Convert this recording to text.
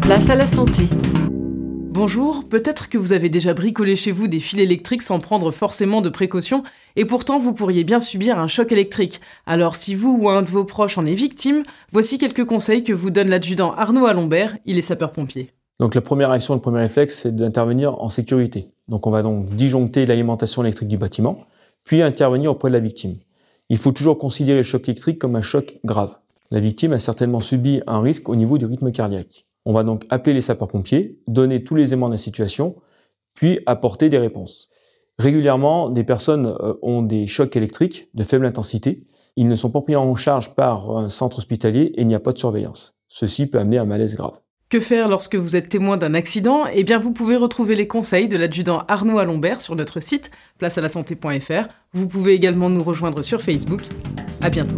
Place à la santé. Bonjour, peut-être que vous avez déjà bricolé chez vous des fils électriques sans prendre forcément de précautions, et pourtant vous pourriez bien subir un choc électrique. Alors si vous ou un de vos proches en est victime, voici quelques conseils que vous donne l'adjudant Arnaud Alombert, il est sapeur-pompier. Donc la première action, le premier réflexe, c'est d'intervenir en sécurité. Donc on va donc disjoncter l'alimentation électrique du bâtiment, puis intervenir auprès de la victime. Il faut toujours considérer le choc électrique comme un choc grave. La victime a certainement subi un risque au niveau du rythme cardiaque. On va donc appeler les sapeurs-pompiers, donner tous les éléments de la situation, puis apporter des réponses. Régulièrement, des personnes euh, ont des chocs électriques de faible intensité. Ils ne sont pas pris en charge par un centre hospitalier et il n'y a pas de surveillance. Ceci peut amener un malaise grave. Que faire lorsque vous êtes témoin d'un accident? Eh bien, vous pouvez retrouver les conseils de l'adjudant Arnaud Alombert sur notre site placealasanté.fr. Vous pouvez également nous rejoindre sur Facebook. À bientôt.